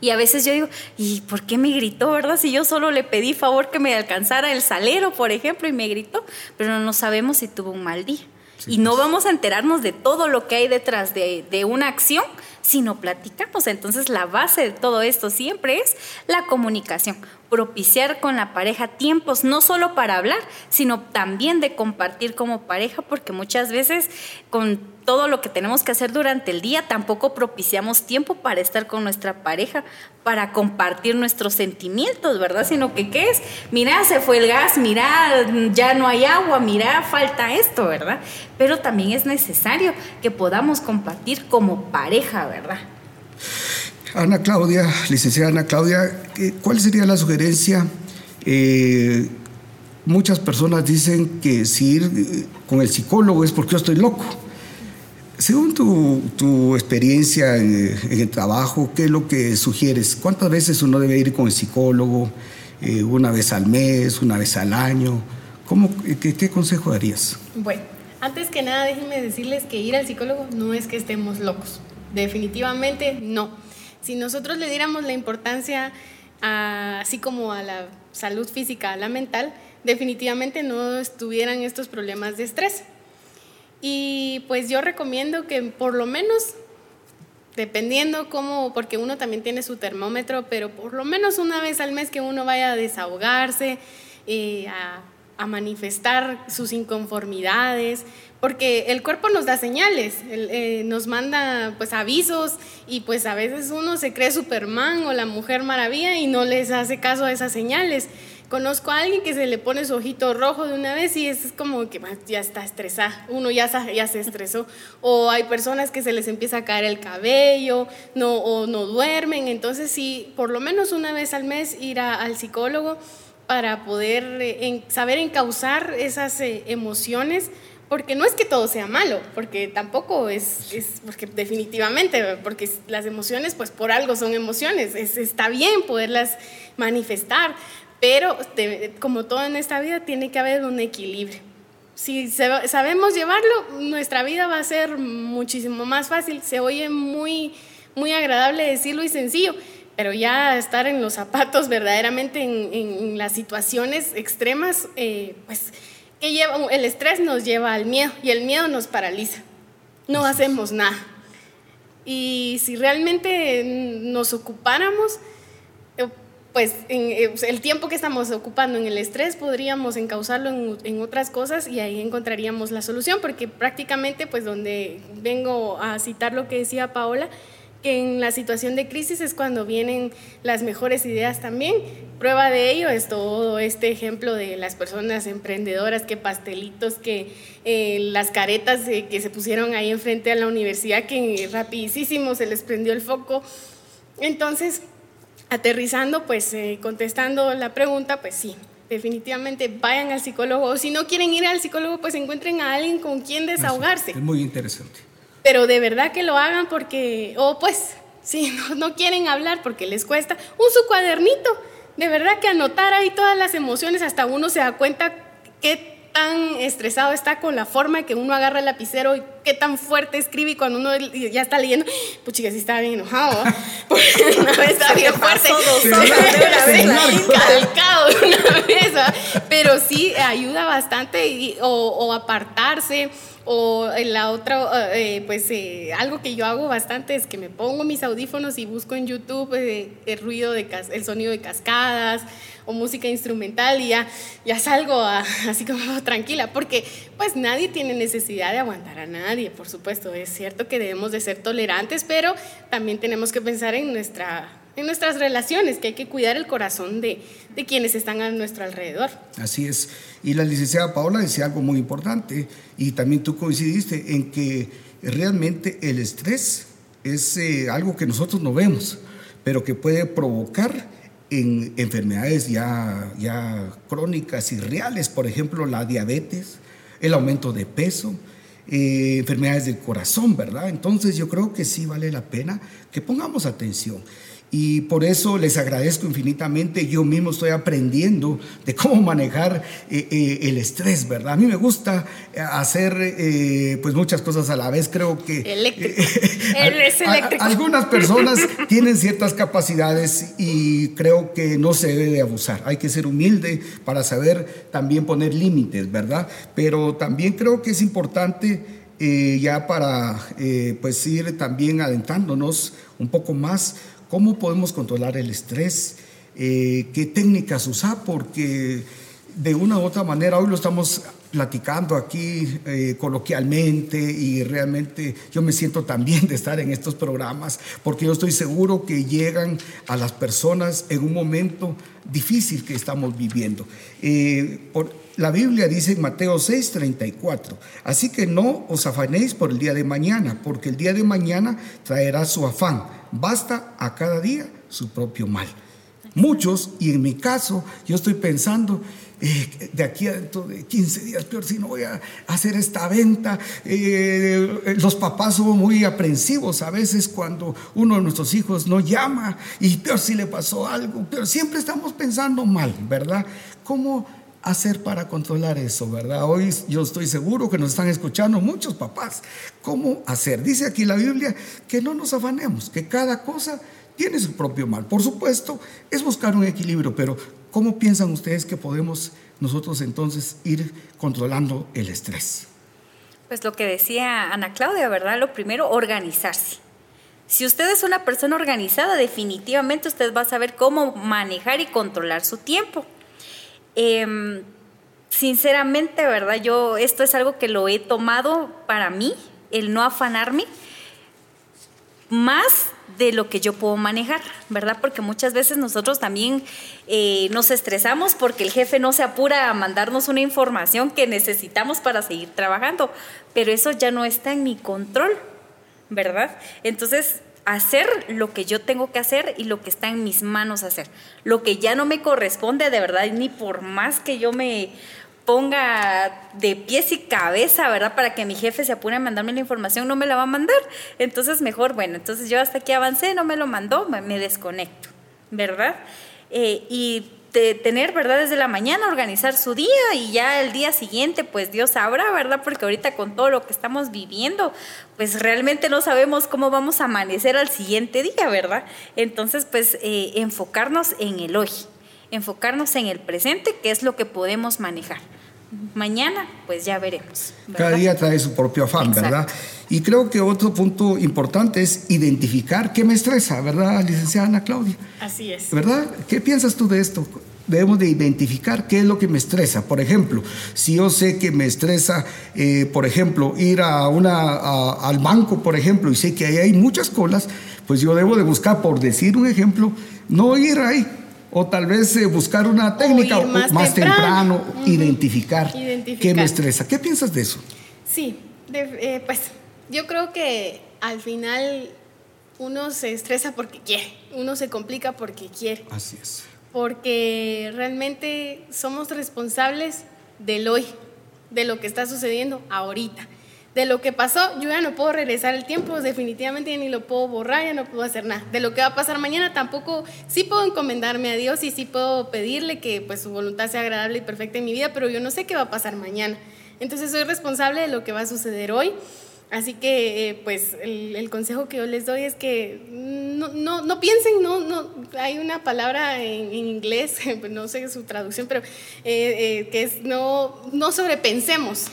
Y a veces yo digo, ¿y por qué me gritó, verdad? Si yo solo le pedí favor que me alcanzara el salero, por ejemplo, y me gritó, pero no sabemos si tuvo un mal día. y no vamos a enterarnos de todo lo que hay detrás de, de una acción si no platicamos. Entonces la base de todo esto siempre es la comunicación propiciar con la pareja tiempos, no solo para hablar, sino también de compartir como pareja, porque muchas veces con todo lo que tenemos que hacer durante el día, tampoco propiciamos tiempo para estar con nuestra pareja, para compartir nuestros sentimientos, ¿verdad? Sino que, ¿qué es? Mira, se fue el gas, mira, ya no hay agua, mira, falta esto, ¿verdad? Pero también es necesario que podamos compartir como pareja, ¿verdad? Ana Claudia, licenciada Ana Claudia, ¿cuál sería la sugerencia? Eh, muchas personas dicen que si ir eh, con el psicólogo es porque yo estoy loco. Según tu, experiencia en, el trabajo, ¿qué es lo que sugieres? ¿Cuántas veces uno debe ir con el psicólogo? Eh, ¿Una vez al mes? ¿Una vez al año? ¿Cómo, qué, qué, consejo darías? Bueno, antes que nada déjenme decirles que ir al psicólogo no es que estemos locos. Definitivamente no. Si nosotros le diéramos la importancia, así como a la salud física, a la mental, definitivamente no estuvieran estos problemas de estrés. Y pues yo recomiendo que por lo menos, dependiendo cómo, porque uno también tiene su termómetro, pero por lo menos una vez al mes que uno vaya a desahogarse, eh, a manifestar sus inconformidades, porque el cuerpo nos da señales, eh, nos manda pues avisos y pues a veces uno se cree Superman o la Mujer Maravilla y no les hace caso a esas señales. Conozco a alguien que se le pone su ojito rojo de una vez y es como que ya está estresada, uno ya, ya se estresó. O hay personas que se les empieza a caer el cabello no, o no duermen. Entonces sí, por lo menos una vez al mes ir al psicólogo para poder eh, saber encauzar esas eh, emociones, porque no es que todo sea malo, porque tampoco es, es, porque definitivamente, porque las emociones pues por algo son emociones, está bien poderlas manifestar, pero como todo en esta vida tiene que haber un equilibrio. Si sabemos llevarlo, nuestra vida va a ser muchísimo más fácil, se oye muy, muy agradable decirlo y sencillo, pero ya estar en los zapatos verdaderamente en, las situaciones extremas, eh, pues que lleva, el estrés nos lleva al miedo y el miedo nos paraliza. No hacemos nada. Y si realmente nos ocupáramos, pues eh, el tiempo que estamos ocupando en el estrés podríamos encauzarlo en, en, otras cosas y ahí encontraríamos la solución, porque prácticamente, pues donde vengo a citar lo que decía Paola, en la situación de crisis es cuando vienen las mejores ideas también. Prueba de ello es todo este ejemplo de las personas emprendedoras, que pastelitos, que eh, las caretas que se pusieron ahí enfrente a la universidad, que rapidísimo se les prendió el foco. Entonces, aterrizando, pues eh, contestando la pregunta, pues sí, definitivamente vayan al psicólogo. O si no quieren ir al psicólogo, pues encuentren a alguien con quien desahogarse. Es muy interesante pero de verdad que lo hagan porque, o pues, si no, quieren hablar porque les cuesta, un su cuadernito, de verdad que anotar ahí todas las emociones, hasta uno se da cuenta qué tan estresado está con la forma que uno agarra el lapicero y qué tan fuerte escribe y cuando uno ya está leyendo, pues chica, sí estaba bien enojado, porque una vez estaba bien fuerte, calcado una vez, pero sí ayuda bastante o, o apartarse o la otra, eh, pues eh, algo que yo hago bastante es que me pongo mis audífonos y busco en YouTube eh, el ruido de el sonido de cascadas o música instrumental y ya, ya salgo así como tranquila, porque pues nadie tiene necesidad de aguantar a nadie, por supuesto, es cierto que debemos de ser tolerantes, pero también tenemos que pensar en nuestra en nuestras relaciones, que hay que cuidar el corazón de, de, quienes están a nuestro alrededor. Así es. Y la licenciada Paola decía algo muy importante, y también tú coincidiste en que realmente el estrés es eh, algo que nosotros no vemos, pero que puede provocar en enfermedades ya, ya crónicas y reales, por ejemplo, la diabetes, el aumento de peso, eh, enfermedades del corazón, ¿verdad? Entonces yo creo que sí vale la pena que pongamos atención. Y por eso les agradezco infinitamente. Yo mismo estoy aprendiendo de cómo manejar eh, eh, el estrés, ¿verdad? A mí me gusta eh, hacer pues muchas cosas a la vez. Creo que eléctrico. Él es eléctrico. algunas personas tienen ciertas capacidades y creo que no se debe de abusar. Hay que ser humilde para saber también poner límites, ¿verdad? Pero también creo que es importante ya para pues ir también adentrándonos un poco más ¿Cómo podemos controlar el estrés? Eh, ¿Qué técnicas usar? Porque de una u otra manera hoy lo estamos platicando aquí eh, coloquialmente y realmente yo me siento también de estar en estos programas porque yo estoy seguro que llegan a las personas en un momento difícil que estamos viviendo. Eh, la Biblia dice en Mateo 6:34, así que no os afanéis por el día de mañana, porque el día de mañana traerá su afán. Basta a cada día su propio mal. Muchos, y en mi caso, yo estoy pensando, eh, de aquí a dentro de 15 días, peor si no voy a hacer esta venta. Eh, los papás son muy aprensivos a veces cuando uno de nuestros hijos no llama y peor si le pasó algo, pero siempre estamos pensando mal, ¿verdad? ¿Cómo hacer para controlar eso, verdad? Hoy yo estoy seguro que nos están escuchando muchos papás. ¿Cómo hacer? Dice aquí la Biblia que no nos afanemos, que cada cosa tiene su propio mal. Por supuesto, es buscar un equilibrio, pero ¿cómo piensan ustedes que podemos nosotros entonces ir controlando el estrés? Pues lo que decía Ana Claudia, ¿verdad? Lo primero, organizarse. Si usted es una persona organizada, definitivamente usted va a saber cómo manejar y controlar su tiempo. Em, sinceramente, ¿verdad? Yo esto es algo que lo he tomado para mí, el no afanarme, más de lo que yo puedo manejar, ¿verdad? Porque muchas veces nosotros también eh, nos estresamos porque el jefe no se apura a mandarnos una información que necesitamos para seguir trabajando, pero eso ya no está en mi control, ¿verdad? Entonces, hacer lo que yo tengo que hacer y lo que está en mis manos hacer. Lo que ya no me corresponde de verdad, ni por más que yo me ponga de pies y cabeza, ¿verdad? Para que mi jefe se apure a mandarme la información, no me la va a mandar. Entonces, mejor, bueno, entonces yo hasta aquí avancé, no me lo mandó, me desconecto, ¿verdad? Eh, y tener, ¿verdad? Desde la mañana organizar su día y ya el día siguiente, pues Dios sabrá, ¿verdad? Porque ahorita con todo lo que estamos viviendo, pues realmente no sabemos cómo vamos a amanecer al siguiente día, ¿verdad? Entonces, pues eh, enfocarnos en el hoy, enfocarnos en el presente, que es lo que podemos manejar. Mañana, pues ya veremos. Cada día trae su propio afán, ¿verdad? Y creo que otro punto importante es identificar qué me estresa, ¿verdad, licenciada Ana Claudia? Así es. ¿Verdad? ¿Qué piensas tú de esto? Debemos de identificar qué es lo que me estresa. Por ejemplo, si yo sé que me estresa, eh, por ejemplo, ir a una, al banco, por ejemplo, y sé que ahí hay muchas colas, pues yo debo de buscar, por decir un ejemplo, no ir ahí, o tal vez eh, buscar una técnica más, temprano, identificar, qué me estresa. ¿Qué piensas de eso? Sí, eh, pues yo creo que al final uno se estresa porque quiere, uno se complica porque quiere. Así es. Porque realmente somos responsables del hoy, de lo que está sucediendo ahorita. De lo que pasó, yo ya no puedo regresar el tiempo, definitivamente ya ni lo puedo borrar, ya no puedo hacer nada. De lo que va a pasar mañana tampoco, sí puedo encomendarme a Dios y sí puedo pedirle que pues su voluntad sea agradable y perfecta en mi vida, pero yo no sé qué va a pasar mañana. Entonces soy responsable de lo que va a suceder hoy Así que, eh, pues, el, consejo que yo les doy es que no, no, no piensen, no, no, hay una palabra en, inglés, no sé su traducción, pero eh, eh, que es no, no sobrepensemos.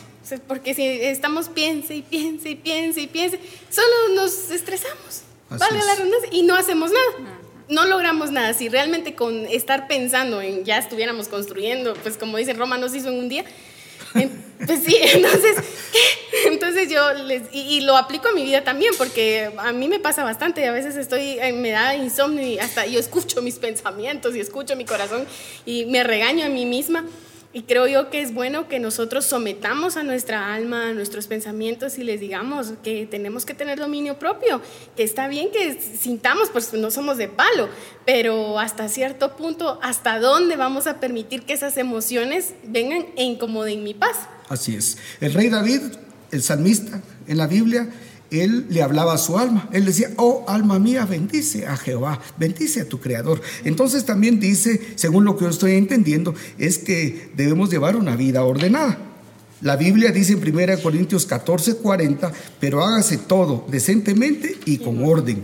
Porque si estamos piense y piense y piense y piense, solo nos estresamos. Vale la redundancia y no hacemos nada. No logramos nada. Si realmente con estar pensando en ya estuviéramos construyendo, pues como dice Roma, nos hizo en un día, pues sí, entonces, entonces yo les, y, lo aplico a mi vida también, porque a mí me pasa bastante, a veces estoy, eh, me da insomnio y hasta yo escucho mis pensamientos y escucho mi corazón y me regaño a mí misma. Y creo yo que es bueno que nosotros sometamos a nuestra alma, a nuestros pensamientos y les digamos que tenemos que tener dominio propio, que está bien que sintamos, pues no somos de palo, pero hasta cierto punto, hasta dónde vamos a permitir que esas emociones vengan e incomoden mi paz. Así es. El rey David, el salmista en la Biblia, él le hablaba a su alma. Él decía, oh alma mía, bendice a Jehová, bendice a tu Creador. Entonces también dice, según lo que yo estoy entendiendo, es que debemos llevar una vida ordenada. La Biblia dice en 1 Corintios 14, 40, pero hágase todo decentemente y con orden.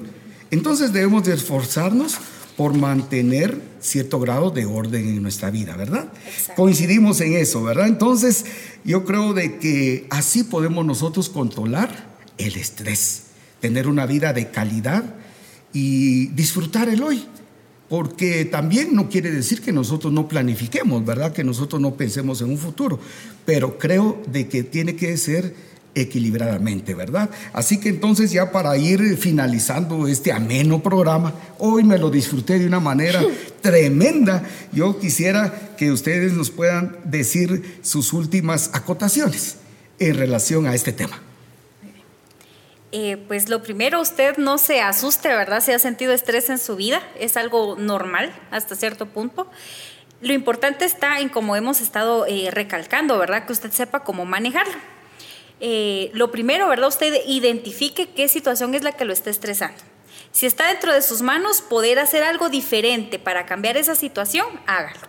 Entonces debemos de esforzarnos por mantener cierto grado de orden en nuestra vida, ¿verdad? Coincidimos en eso, ¿verdad? Entonces, yo creo de que así podemos nosotros controlar el estrés, tener una vida de calidad y disfrutar el hoy. Porque también no quiere decir que nosotros no planifiquemos, ¿verdad? Que nosotros no pensemos en un futuro, pero creo de que tiene que ser equilibradamente, ¿verdad? Así que entonces ya para ir finalizando este ameno programa, hoy me lo disfruté de una manera tremenda. Yo quisiera que ustedes nos puedan decir sus últimas acotaciones en relación a este tema. Eh, pues lo primero, usted no se asuste, ¿verdad? Si ha sentido estrés en su vida, es algo normal hasta cierto punto. Lo importante está en, como hemos estado eh, recalcando, ¿verdad? Que usted sepa cómo manejarlo. Eh, lo primero, ¿verdad? Usted identifique qué situación es la que lo está estresando. Si está dentro de sus manos poder hacer algo diferente para cambiar esa situación, hágalo.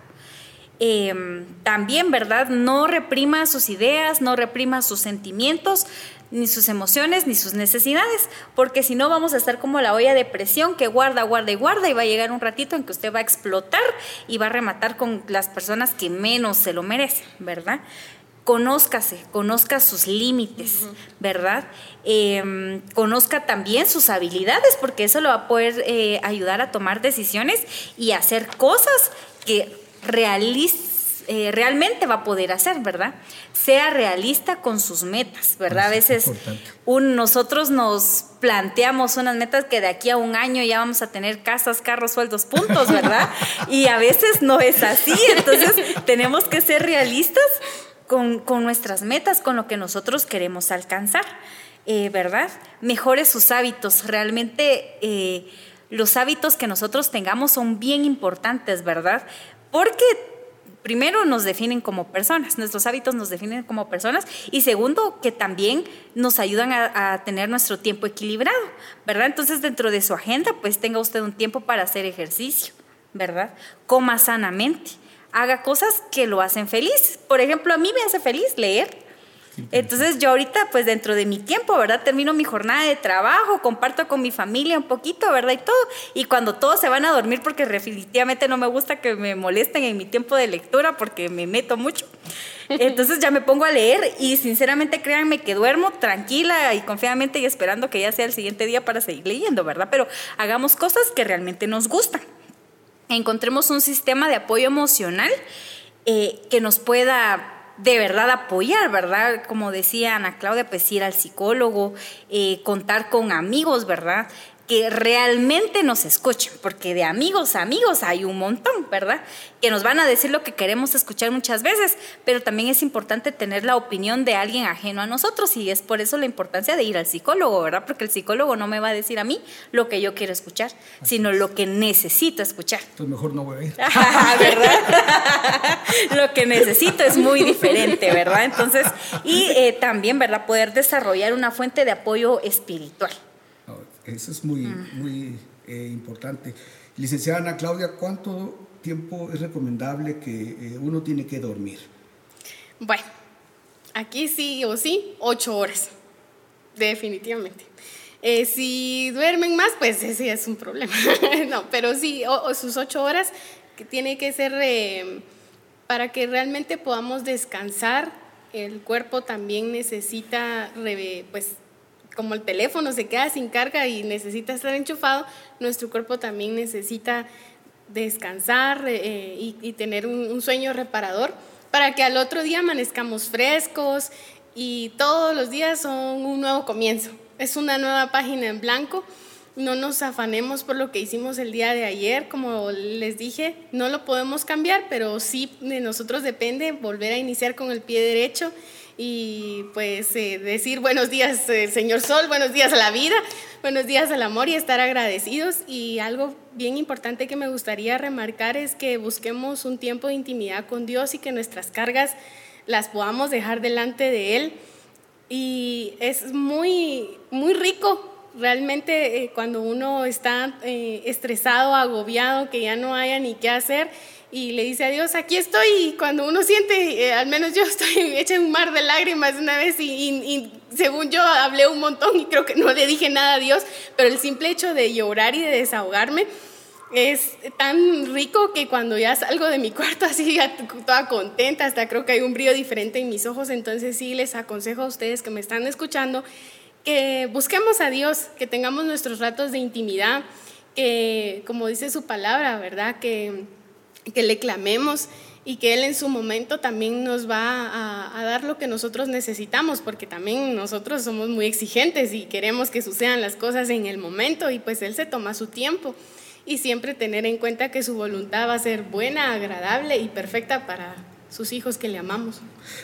Em, también, ¿verdad? No reprima sus ideas, no reprima sus sentimientos, ni sus emociones, ni sus necesidades, porque si no vamos a estar como la olla de presión que guarda, guarda y guarda y va a llegar un ratito en que usted va a explotar y va a rematar con las personas que menos se lo merecen, ¿verdad? conózcase, conozca sus límites, ¿verdad? Em, conozca también sus habilidades, porque eso lo va a poder eh, ayudar a tomar decisiones y hacer cosas que eh, realmente va a poder hacer, ¿verdad? Sea realista con sus metas, ¿verdad? A veces nosotros nos planteamos unas metas que de aquí a un año ya vamos a tener casas, carros, sueldos, puntos, ¿verdad? y a veces no es así, entonces tenemos que ser realistas con, nuestras metas, con lo que nosotros queremos alcanzar, eh, ¿verdad? Mejore sus hábitos. Realmente eh, los hábitos que nosotros tengamos son bien importantes, ¿verdad? Porque primero nos definen como personas, nuestros hábitos nos definen como personas y segundo que también nos ayudan a, tener nuestro tiempo equilibrado, ¿verdad? Entonces dentro de su agenda pues tenga usted un tiempo para hacer ejercicio, ¿verdad? Coma sanamente, haga cosas que lo hacen feliz. Por ejemplo, a mí me hace feliz leer. Entonces yo ahorita, pues dentro de mi tiempo, ¿verdad? Termino mi jornada de trabajo, comparto con mi familia un poquito, ¿verdad? Y todo. Y cuando todos se van a dormir, porque definitivamente no me gusta que me molesten en mi tiempo de lectura, porque me meto mucho. Entonces ya me pongo a leer y sinceramente créanme que duermo tranquila y confiadamente y esperando que ya sea el siguiente día para seguir leyendo, ¿verdad? Pero hagamos cosas que realmente nos gustan encontremos un sistema de apoyo emocional eh, que nos pueda de verdad apoyar, ¿verdad? Como decía Ana Claudia, pues ir al psicólogo, eh, contar con amigos, ¿verdad? que realmente nos escuchen, porque de amigos a amigos hay un montón, ¿verdad? Que nos van a decir lo que queremos escuchar muchas veces, pero también es importante tener la opinión de alguien ajeno a nosotros y es por eso la importancia de ir al psicólogo, ¿verdad? Porque el psicólogo no me va a decir a mí lo que yo quiero escuchar, sino lo que necesito escuchar. Entonces mejor no voy a ir. ¿Verdad? Lo que necesito es muy diferente, ¿verdad? Entonces, y eh, también, ¿verdad? Poder desarrollar una fuente de apoyo espiritual. Eso es muy, muy eh, importante. Licenciada Ana Claudia, ¿cuánto tiempo es recomendable que eh, uno tiene que dormir? Bueno, aquí sí o sí, ocho horas, definitivamente. Eh, si duermen más, pues ese es un problema. no, pero sí, o, sus ocho horas que tiene que ser para que realmente podamos descansar. El cuerpo también necesita pues, como el teléfono se queda sin carga y necesita estar enchufado, nuestro cuerpo también necesita descansar eh, y, tener un, sueño reparador para que al otro día amanezcamos frescos y todos los días son un nuevo comienzo. Es una nueva página en blanco. No nos afanemos por lo que hicimos el día de ayer, como les dije, no lo podemos cambiar, pero sí de nosotros depende volver a iniciar con el pie derecho y pues eh, decir buenos días eh, Señor Sol, buenos días a la vida, buenos días al amor y estar agradecidos. Y algo bien importante que me gustaría remarcar es que busquemos un tiempo de intimidad con Dios y que nuestras cargas las podamos dejar delante de Él y es muy, muy rico. Realmente eh, cuando uno está eh, estresado, agobiado, que ya no haya ni qué hacer, y le dice a Dios, aquí estoy, y cuando uno siente, eh, al menos yo estoy hecha un mar de lágrimas una vez, y, y, según yo hablé un montón y creo que no le dije nada a Dios, pero el simple hecho de llorar y de desahogarme, es tan rico que cuando ya salgo de mi cuarto así, toda contenta, hasta creo que hay un brillo diferente en mis ojos, entonces sí les aconsejo a ustedes que me están escuchando que busquemos a Dios, que tengamos nuestros ratos de intimidad, que como dice su palabra, ¿verdad? Que, que le clamemos y que Él en su momento también nos va a, dar lo que nosotros necesitamos, porque también nosotros somos muy exigentes y queremos que sucedan las cosas en el momento y pues Él se toma su tiempo y siempre tener en cuenta que su voluntad va a ser buena, agradable y perfecta para sus hijos que le amamos.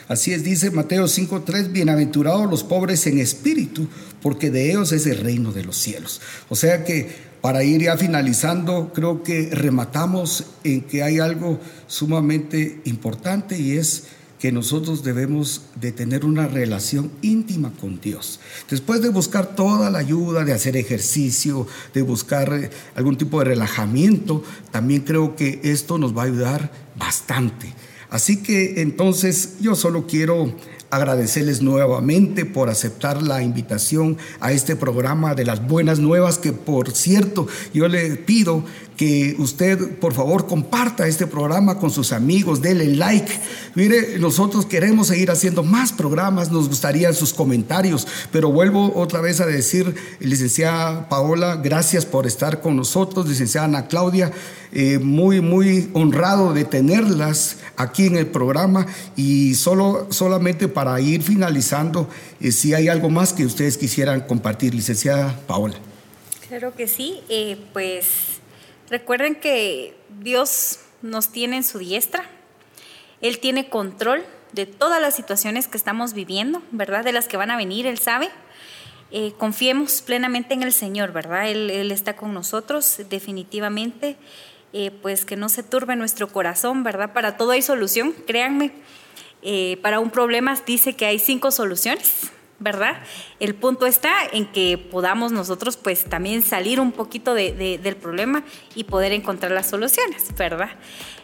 Así es, dice Mateo 5.3, bienaventurados los pobres en espíritu, porque de ellos es el reino de los cielos. O sea que para ir ya finalizando, creo que rematamos en que hay algo sumamente importante y es que nosotros debemos de tener una relación íntima con Dios. Después de buscar toda la ayuda, de hacer ejercicio, de buscar eh, algún tipo de relajamiento, también creo que esto nos va a ayudar bastante. Así que entonces yo solo quiero agradecerles nuevamente por aceptar la invitación a este programa de las buenas nuevas, que por cierto yo le pido que usted por favor comparta este programa con sus amigos, denle like. Mire, nosotros queremos seguir haciendo más programas, nos gustarían sus comentarios, pero vuelvo otra vez a decir, licenciada Paola, gracias por estar con nosotros, licenciada Ana Claudia, eh, muy, muy honrado de tenerlas aquí en el programa y solo, solamente para ir finalizando, eh, si hay algo más que ustedes quisieran compartir, licenciada Paola. Claro que sí, eh, pues Recuerden que Dios nos tiene en su diestra. Él tiene control de todas las situaciones que estamos viviendo, ¿verdad? De las que van a venir, Él sabe. Eh, confiemos plenamente en el Señor, ¿verdad? Él, está con nosotros, definitivamente. Eh, pues que no se turbe nuestro corazón, ¿verdad? Para todo hay solución, créanme. Eh, para un problema dice que hay cinco soluciones, ¿verdad? El punto está en que podamos nosotros pues también salir un poquito del problema y poder encontrar las soluciones, ¿verdad?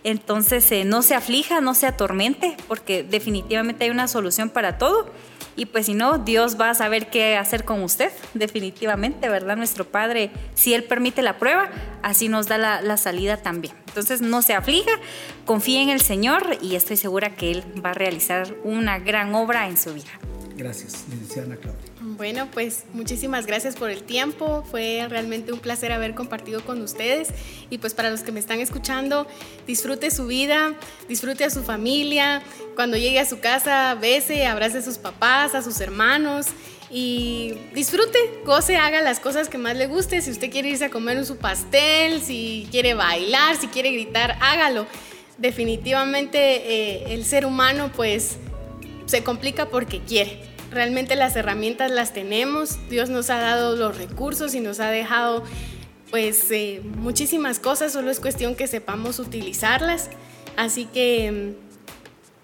Entonces eh, no se aflija, no se atormente, porque definitivamente hay una solución para todo. Y pues si no, Dios va a saber qué hacer con usted, definitivamente, ¿verdad? Nuestro Padre, si Él permite la prueba, así nos da la, la salida también. Entonces no se aflija, confíe en el Señor y estoy segura que Él va a realizar una gran obra en su vida. Gracias, licenciada Ana Claudia. Bueno, pues muchísimas gracias por el tiempo. Fue realmente un placer haber compartido con ustedes. Y pues para los que me están escuchando, disfrute su vida, disfrute a su familia. Cuando llegue a su casa, bese, abrace a sus papás, a sus hermanos. Y disfrute, goce, haga las cosas que más le guste. Si usted quiere irse a comer su pastel, si quiere bailar, si quiere gritar, hágalo. Definitivamente eh, el ser humano pues se complica porque quiere. Realmente las herramientas las tenemos, Dios nos ha dado los recursos y nos ha dejado pues eh, muchísimas cosas, solo es cuestión que sepamos utilizarlas. Así que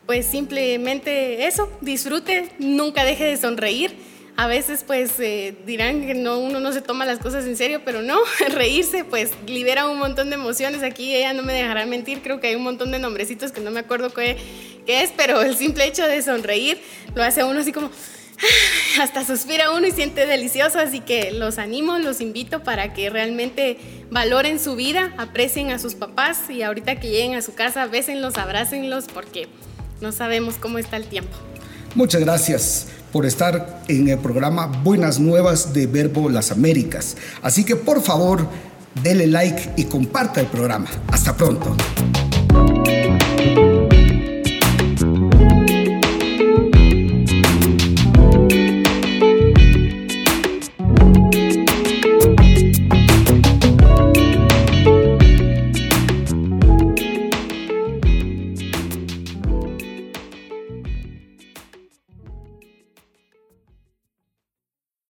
pues simplemente eso, disfrute, nunca deje de sonreír. A veces pues eh, dirán que no, uno no se toma las cosas en serio, pero no, reírse pues libera un montón de emociones. Aquí ella no me dejará mentir, creo que hay un montón de nombrecitos que no me acuerdo qué, qué es, pero el simple hecho de sonreír lo hace a uno así como, hasta suspira uno y siente delicioso, así que los animo, los invito para que realmente valoren su vida, aprecien a sus papás y ahorita que lleguen a su casa, bésenlos, abrácenlos, porque no sabemos cómo está el tiempo. Muchas gracias por estar en el programa Buenas Nuevas de Verbo Las Américas. Así que por favor, dele like y comparta el programa. Hasta pronto.